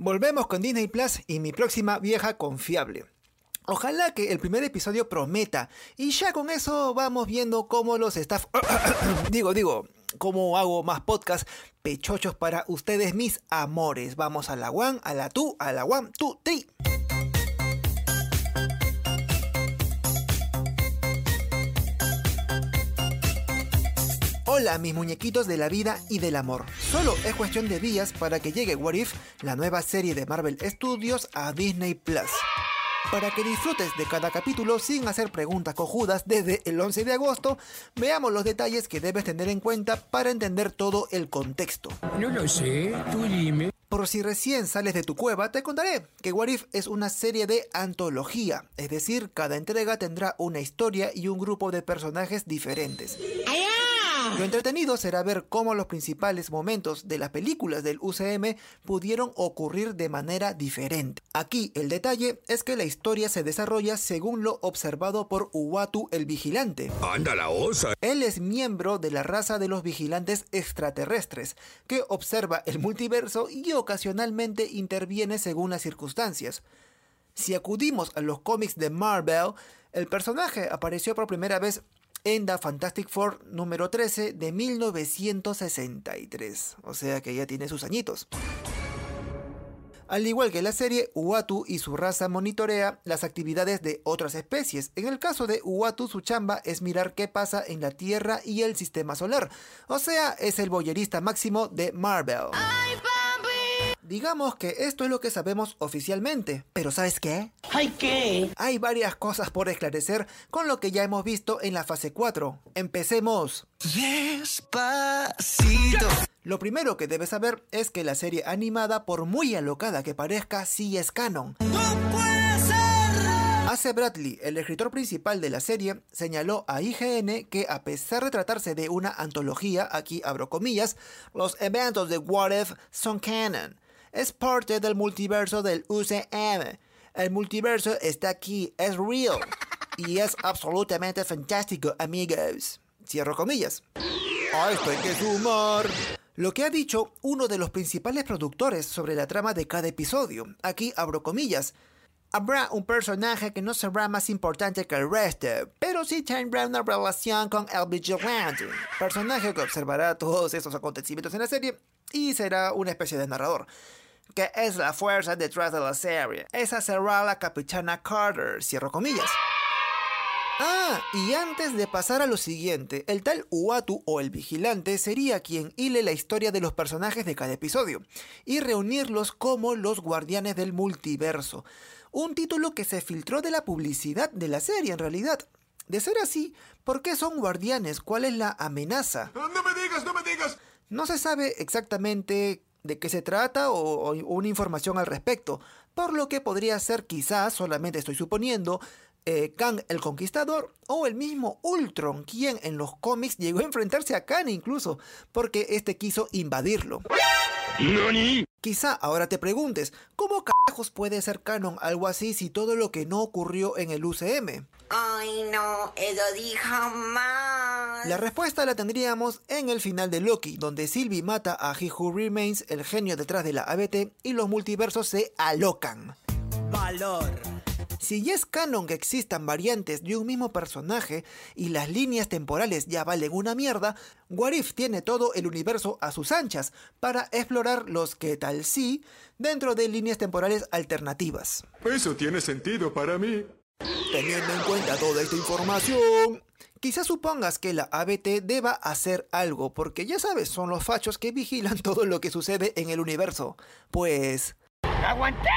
Volvemos con Disney Plus y mi próxima vieja confiable. Ojalá que el primer episodio prometa y ya con eso vamos viendo cómo los staff... digo, digo, cómo hago más podcast pechochos para ustedes mis amores. Vamos a la one, a la two, a la one, two, three. Hola mis muñequitos de la vida y del amor. Solo es cuestión de días para que llegue What If, la nueva serie de Marvel Studios, a Disney Plus. Para que disfrutes de cada capítulo sin hacer preguntas cojudas desde el 11 de agosto, veamos los detalles que debes tener en cuenta para entender todo el contexto. No lo sé, tú dime. Por si recién sales de tu cueva, te contaré que What If es una serie de antología, es decir, cada entrega tendrá una historia y un grupo de personajes diferentes. Lo entretenido será ver cómo los principales momentos de las películas del UCM pudieron ocurrir de manera diferente. Aquí el detalle es que la historia se desarrolla según lo observado por Uatu el Vigilante. Anda la osa. Él es miembro de la raza de los vigilantes extraterrestres, que observa el multiverso y ocasionalmente interviene según las circunstancias. Si acudimos a los cómics de Marvel, el personaje apareció por primera vez en The Fantastic Four número 13 de 1963. O sea que ya tiene sus añitos. Al igual que la serie, Uatu y su raza monitorea las actividades de otras especies. En el caso de Uatu, su chamba es mirar qué pasa en la Tierra y el sistema solar. O sea, es el boyerista máximo de Marvel. Digamos que esto es lo que sabemos oficialmente, pero ¿sabes qué? ¿Hay qué? Hay varias cosas por esclarecer con lo que ya hemos visto en la fase 4. Empecemos. Despacito. Lo primero que debes saber es que la serie animada, por muy alocada que parezca, sí es canon. Ace Bradley, el escritor principal de la serie, señaló a IGN que a pesar de tratarse de una antología, aquí abro comillas, los eventos de What If son canon. Es parte del multiverso del UCM. El multiverso está aquí, es real. Y es absolutamente fantástico, amigos. Cierro comillas. A esto hay que sumar. Lo que ha dicho uno de los principales productores sobre la trama de cada episodio. Aquí abro comillas. Habrá un personaje que no será más importante que el resto, pero sí tendrá una relación con el vigilante, personaje que observará todos esos acontecimientos en la serie y será una especie de narrador. Que es la fuerza detrás de la serie. Esa será la capitana Carter, cierro comillas. Ah, y antes de pasar a lo siguiente, el tal Uatu o el vigilante sería quien hile la historia de los personajes de cada episodio y reunirlos como los guardianes del multiverso. Un título que se filtró de la publicidad de la serie en realidad. De ser así, ¿por qué son guardianes? ¿Cuál es la amenaza? No me digas, no me digas. No se sabe exactamente de qué se trata o, o, una información al respecto, por lo que podría ser quizás, solamente estoy suponiendo, eh, Kang el Conquistador o el mismo Ultron, quien en los cómics llegó a enfrentarse a Kang incluso, porque este quiso invadirlo. ¿Nani? Quizá ahora te preguntes, ¿cómo carajos puede ser canon algo así si todo lo que no ocurrió en el UCM? Ay, no, eso dijo más. La respuesta la tendríamos en el final de Loki, donde Sylvie mata a He Who Remains, el genio detrás de la ABT, y los multiversos se alocan. Valor. Si ya es canon que existan variantes de un mismo personaje y las líneas temporales ya valen una mierda, What If tiene todo el universo a sus anchas para explorar los que tal sí dentro de líneas temporales alternativas. Eso tiene sentido para mí. Teniendo en cuenta toda esta información, quizás supongas que la ABT deba hacer algo, porque ya sabes, son los fachos que vigilan todo lo que sucede en el universo. Pues... ¡Aguanté!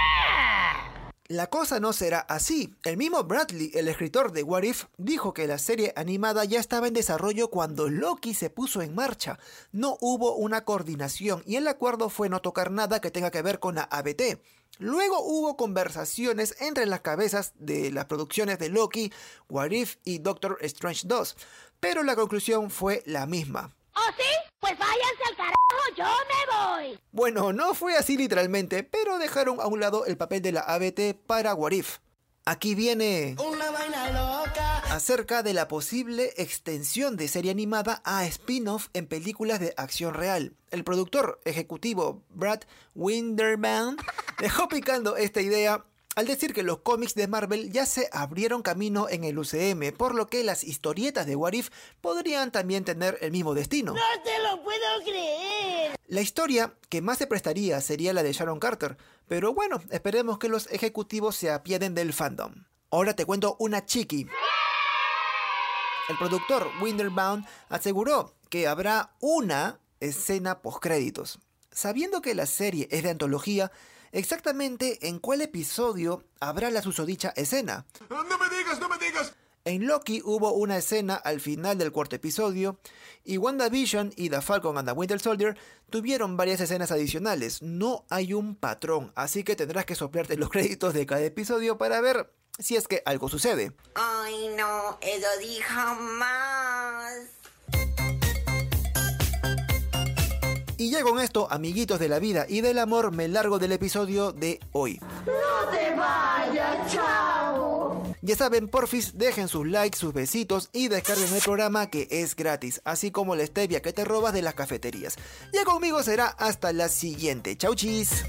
La cosa no será así. El mismo Bradley, el escritor de What If, dijo que la serie animada ya estaba en desarrollo cuando Loki se puso en marcha. No hubo una coordinación y el acuerdo fue no tocar nada que tenga que ver con la ABT. Luego hubo conversaciones entre las cabezas de las producciones de Loki, What If y Doctor Strange 2, pero la conclusión fue la misma. ¿Oh sí? Pues váyanse al carajo, yo me voy. Bueno, no fue así literalmente, pero dejaron a un lado el papel de la ABT para What If. Aquí viene... Una vaina loca. acerca de la posible extensión de serie animada a spin-off en películas de acción real. El productor ejecutivo Brad Winderman dejó picando esta idea al decir que los cómics de Marvel ya se abrieron camino en el UCM, por lo que las historietas de What If podrían también tener el mismo destino. ¡No te lo puedo creer! La historia que más se prestaría sería la de Sharon Carter, pero bueno, esperemos que los ejecutivos se apieden del fandom. Ahora te cuento una chiqui. El productor Winterbound aseguró que habrá una escena postcréditos. Sabiendo que la serie es de antología, exactamente en cuál episodio habrá la susodicha escena. No me digas, no me digas. En Loki hubo una escena al final del cuarto episodio y WandaVision y The Falcon and the Winter Soldier tuvieron varias escenas adicionales. No hay un patrón, así que tendrás que soplarte los créditos de cada episodio para ver si es que algo sucede. Ay, no, eso di jamás. Y ya con esto, amiguitos de la vida y del amor, me largo del episodio de hoy. ¡No te vayas, chao! Ya saben, porfis, dejen sus likes, sus besitos y descarguen el programa que es gratis, así como la stevia que te robas de las cafeterías. Ya conmigo será hasta la siguiente. Chau chis.